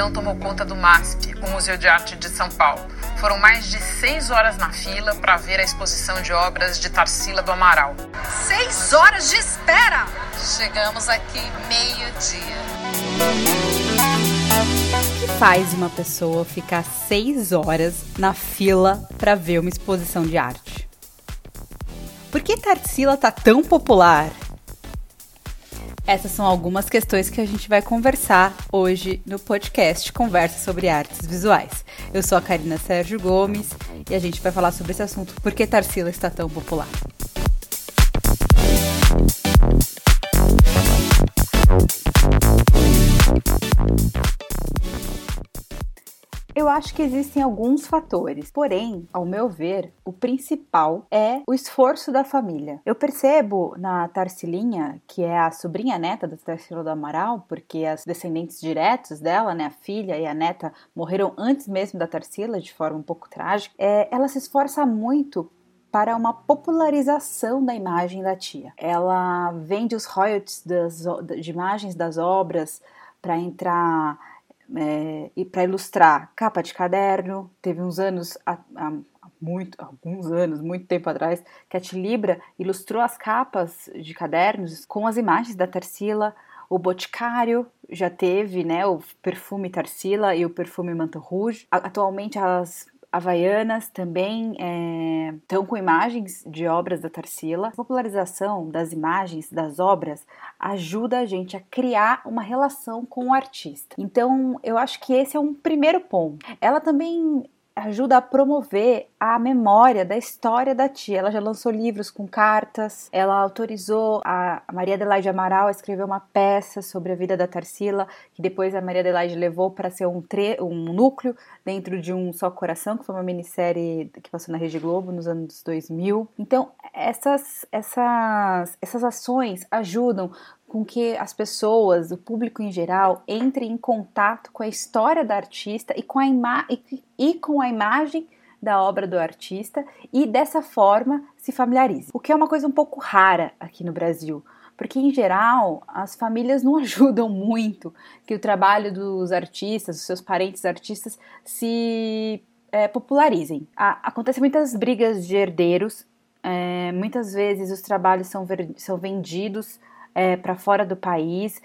Multidão tomou conta do MASP, o Museu de Arte de São Paulo. Foram mais de seis horas na fila para ver a exposição de obras de Tarsila do Amaral. Seis horas de espera! Chegamos aqui meio-dia. O que faz uma pessoa ficar seis horas na fila para ver uma exposição de arte? Por que Tarsila tá tão popular? Essas são algumas questões que a gente vai conversar hoje no podcast Conversa sobre Artes Visuais. Eu sou a Karina Sérgio Gomes e a gente vai falar sobre esse assunto, por que Tarsila está tão popular. Eu acho que existem alguns fatores, porém, ao meu ver, o principal é o esforço da família. Eu percebo na Tarsilinha, que é a sobrinha neta da Tarsila do Amaral, porque as descendentes diretos dela, né, a filha e a neta, morreram antes mesmo da Tarsila, de forma um pouco trágica, é, ela se esforça muito para uma popularização da imagem da tia. Ela vende os royalties das, de imagens das obras para entrar é, e para ilustrar capa de caderno. Teve uns anos, há, há, muito, alguns anos, muito tempo atrás, que a Tilibra ilustrou as capas de cadernos com as imagens da Tarsila. O Boticário já teve né, o perfume Tarsila e o perfume Manto Rouge. Atualmente as havaianas também estão é, com imagens de obras da Tarsila. A popularização das imagens das obras ajuda a gente a criar uma relação com o artista. Então, eu acho que esse é um primeiro ponto. Ela também ajuda a promover a memória da história da tia. Ela já lançou livros com cartas, ela autorizou a Maria Adelaide Amaral a escrever uma peça sobre a vida da Tarsila, que depois a Maria Adelaide levou para ser um, um núcleo dentro de um Só Coração, que foi uma minissérie que passou na Rede Globo nos anos 2000. Então, essas, essas, essas ações ajudam com que as pessoas, o público em geral, entre em contato com a história da artista e com a, ima e, e com a imagem da obra do artista e dessa forma se familiarize. O que é uma coisa um pouco rara aqui no Brasil, porque em geral as famílias não ajudam muito que o trabalho dos artistas, dos seus parentes artistas, se é, popularizem. A, acontecem muitas brigas de herdeiros, é, muitas vezes os trabalhos são, ver, são vendidos é, para fora do país.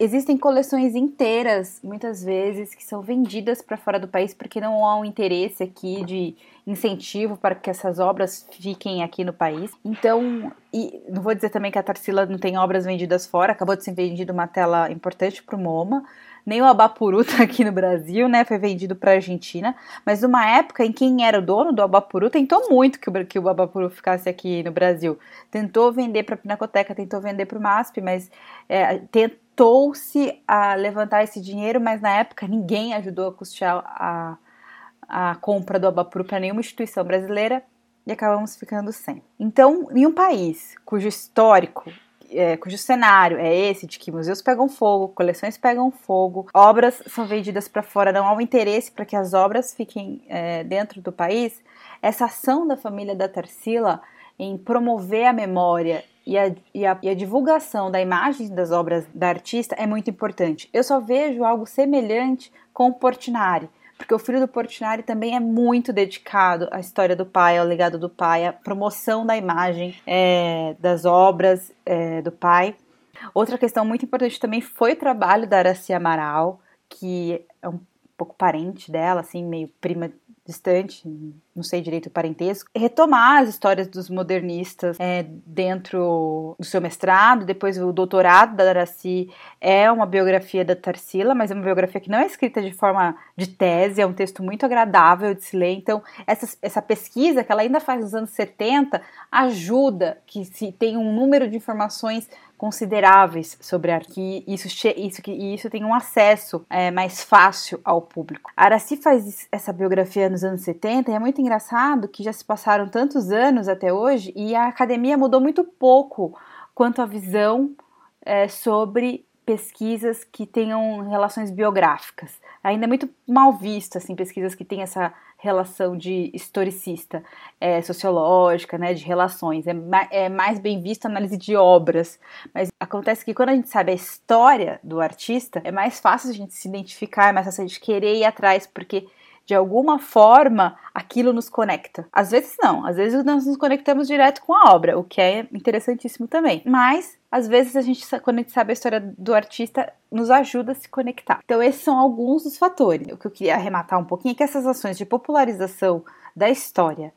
Existem coleções inteiras, muitas vezes, que são vendidas para fora do país porque não há um interesse aqui de incentivo para que essas obras fiquem aqui no país. Então, e não vou dizer também que a Tarsila não tem obras vendidas fora, acabou de ser vendida uma tela importante para o MoMA, nem o Abapuru tá aqui no Brasil, né? Foi vendido para a Argentina, mas numa época em quem era o dono do Abapuru tentou muito que o, que o Abapuru ficasse aqui no Brasil. Tentou vender para a Pinacoteca, tentou vender para o MASP, mas é, tentou-se a levantar esse dinheiro, mas na época ninguém ajudou a custear a, a compra do Abapuru para nenhuma instituição brasileira e acabamos ficando sem. Então, em um país cujo histórico é, cujo cenário é esse de que museus pegam fogo, coleções pegam fogo, obras são vendidas para fora, não há um interesse para que as obras fiquem é, dentro do país, essa ação da família da Tarsila em promover a memória e a, e, a, e a, divulgação da imagem das obras da artista é muito importante. Eu só vejo algo semelhante com o Portinari porque o filho do Portinari também é muito dedicado à história do pai, ao legado do pai, à promoção da imagem é, das obras é, do pai. Outra questão muito importante também foi o trabalho da Araci Amaral, que é um pouco parente dela, assim, meio prima distante, não sei direito o parentesco, retomar as histórias dos modernistas é, dentro do seu mestrado, depois o doutorado da Daraci é uma biografia da Tarsila, mas é uma biografia que não é escrita de forma de tese, é um texto muito agradável de se ler, então essa, essa pesquisa que ela ainda faz nos anos 70 ajuda que se tem um número de informações consideráveis sobre arte, que isso, isso, isso tem um acesso é, mais fácil ao público. A Araci faz essa biografia nos anos 70 e é muito engraçado que já se passaram tantos anos até hoje e a academia mudou muito pouco quanto à visão é, sobre pesquisas que tenham relações biográficas. Ainda é muito mal visto, assim, pesquisas que têm essa relação de historicista, é, sociológica, né, de relações. É, é mais bem visto a análise de obras. Mas acontece que quando a gente sabe a história do artista, é mais fácil a gente se identificar, é mais fácil a gente querer ir atrás, porque de alguma forma aquilo nos conecta. Às vezes não, às vezes nós nos conectamos direto com a obra, o que é interessantíssimo também. Mas às vezes a gente, quando a gente sabe a história do artista, nos ajuda a se conectar. Então esses são alguns dos fatores. O que eu queria arrematar um pouquinho é que essas ações de popularização da história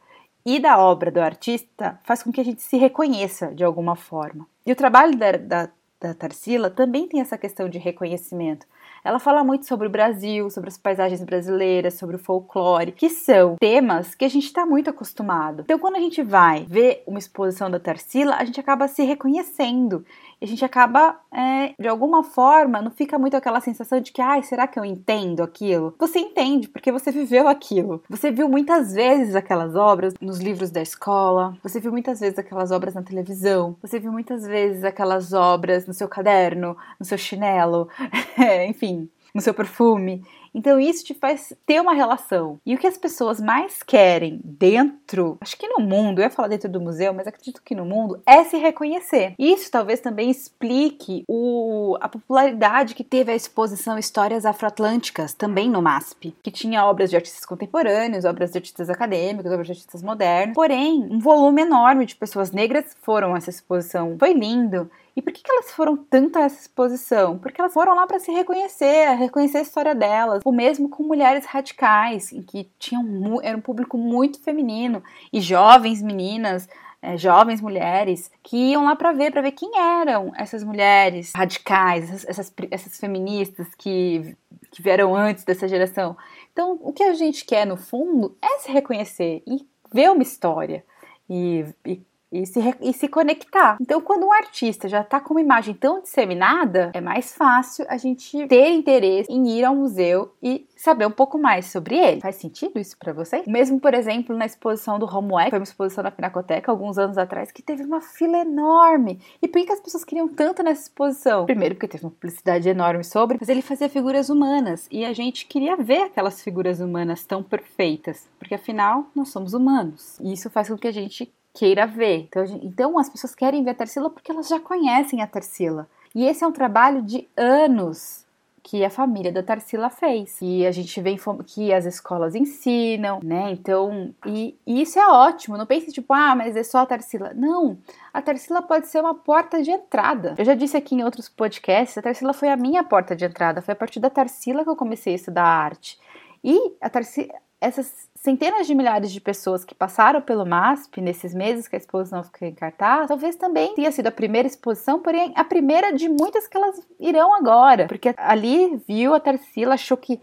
e da obra do artista faz com que a gente se reconheça de alguma forma. E o trabalho da, da, da Tarsila também tem essa questão de reconhecimento. Ela fala muito sobre o Brasil, sobre as paisagens brasileiras, sobre o folclore, que são temas que a gente está muito acostumado. Então, quando a gente vai ver uma exposição da Tarsila, a gente acaba se reconhecendo a gente acaba, é, de alguma forma, não fica muito aquela sensação de que, ai, será que eu entendo aquilo? Você entende, porque você viveu aquilo. Você viu muitas vezes aquelas obras nos livros da escola, você viu muitas vezes aquelas obras na televisão, você viu muitas vezes aquelas obras no seu caderno, no seu chinelo, enfim, no seu perfume. Então isso te faz ter uma relação. E o que as pessoas mais querem dentro, acho que no mundo, eu ia falar dentro do museu, mas acredito que no mundo, é se reconhecer. Isso talvez também explique o, a popularidade que teve a exposição Histórias Afroatlânticas, também no MASP, que tinha obras de artistas contemporâneos, obras de artistas acadêmicos, obras de artistas modernos. Porém, um volume enorme de pessoas negras foram a essa exposição. Foi lindo. E por que, que elas foram tanto a essa exposição? Porque elas foram lá para se reconhecer, reconhecer a história delas. O mesmo com mulheres radicais, em que tinham era um público muito feminino e jovens meninas. É, jovens mulheres que iam lá para ver, para ver quem eram essas mulheres radicais, essas, essas, essas feministas que, que vieram antes dessa geração. Então, o que a gente quer no fundo é se reconhecer e ver uma história e, e e se, e se conectar. Então, quando um artista já está com uma imagem tão disseminada, é mais fácil a gente ter interesse em ir ao museu e saber um pouco mais sobre ele. Faz sentido isso para vocês? Mesmo, por exemplo, na exposição do Romué, foi uma exposição na Pinacoteca alguns anos atrás, que teve uma fila enorme. E por que as pessoas queriam tanto nessa exposição? Primeiro, porque teve uma publicidade enorme sobre, mas ele fazia figuras humanas e a gente queria ver aquelas figuras humanas tão perfeitas, porque afinal nós somos humanos. E isso faz com que a gente queira ver. Então, então as pessoas querem ver a Tarsila porque elas já conhecem a Tarsila. E esse é um trabalho de anos que a família da Tarsila fez. E a gente vê que as escolas ensinam, né? Então, e, e, isso é ótimo. Não pense tipo, ah, mas é só a Tarsila. Não, a Tarsila pode ser uma porta de entrada. Eu já disse aqui em outros podcasts, a Tarsila foi a minha porta de entrada. Foi a partir da Tarsila que eu comecei a estudar arte. E a Tarsila, essas centenas de milhares de pessoas que passaram pelo MASP nesses meses que a exposição ficou em cartaz, talvez também tenha sido a primeira exposição, porém a primeira de muitas que elas irão agora, porque ali viu a Tarsila, achou que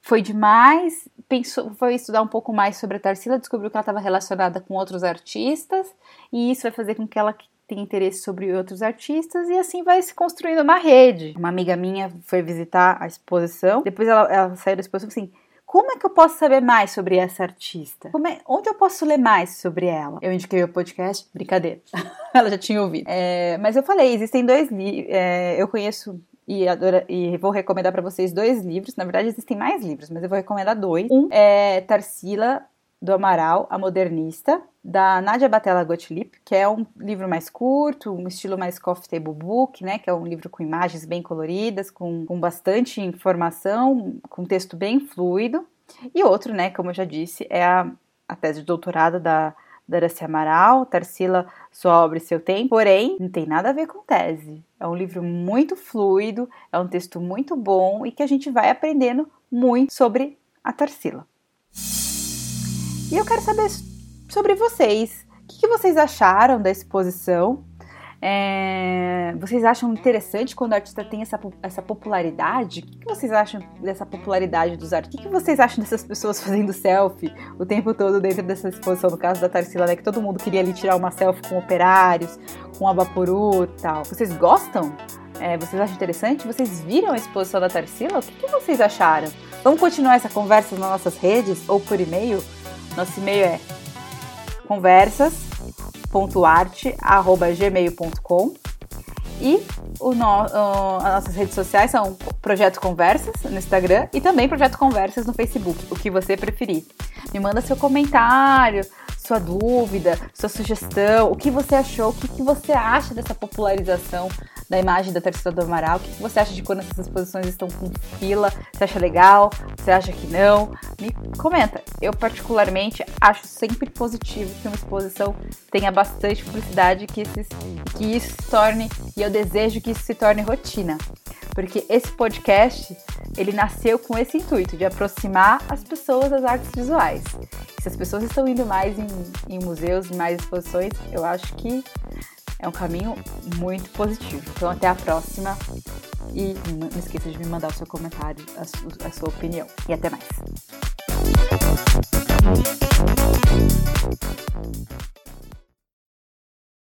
foi demais, pensou, foi estudar um pouco mais sobre a Tarsila, descobriu que ela estava relacionada com outros artistas, e isso vai fazer com que ela tenha interesse sobre outros artistas e assim vai se construindo uma rede. Uma amiga minha foi visitar a exposição, depois ela, ela saiu da exposição assim, como é que eu posso saber mais sobre essa artista? É, onde eu posso ler mais sobre ela? Eu indiquei o podcast, brincadeira. ela já tinha ouvido. É, mas eu falei, existem dois livros. É, eu conheço e, adora, e, vou recomendar para vocês dois livros. Na verdade, existem mais livros, mas eu vou recomendar dois. Um é Tarsila do Amaral, A Modernista, da Nadia Batella Gottlieb, que é um livro mais curto, um estilo mais coffee table book, né, que é um livro com imagens bem coloridas, com, com bastante informação, com texto bem fluido. E outro, né, como eu já disse, é a, a tese de doutorado da Daraci Amaral, Tarsila, Sua Obra e Seu Tempo, porém, não tem nada a ver com tese. É um livro muito fluido, é um texto muito bom e que a gente vai aprendendo muito sobre a Tarsila. E eu quero saber sobre vocês. O que, vocês acharam da exposição? É, vocês acham interessante quando o artista tem essa, essa popularidade? O que, vocês acham dessa popularidade dos artistas? O que, vocês acham dessas pessoas fazendo selfie o tempo todo dentro dessa exposição? No caso da Tarsila, né, que todo mundo queria ali tirar uma selfie com operários, com a Vaporu e tal. Vocês gostam? É, vocês acham interessante? Vocês viram a exposição da Tarsila? O que, que vocês acharam? Vamos continuar essa conversa nas nossas redes ou por e-mail? Nosso e-mail é conversas.arte.gmail.com e o no, o, as nossas redes sociais são Projeto Conversas no Instagram e também Projeto Conversas no Facebook, o que você preferir. Me manda seu comentário, sua dúvida, sua sugestão, o que você achou, o que, que você acha dessa popularização da imagem da Terceira do Amaral, o que, que você acha de quando essas exposições estão com fila, você acha legal, você acha que não, me comenta. Eu particularmente acho sempre positivo que uma exposição tenha bastante publicidade, que, esses, que isso se torne, e eu desejo que isso se torne rotina porque esse podcast ele nasceu com esse intuito de aproximar as pessoas das artes visuais. Se as pessoas estão indo mais em, em museus, em mais exposições, eu acho que é um caminho muito positivo. Então até a próxima e não esqueça de me mandar o seu comentário, a, a sua opinião. E até mais.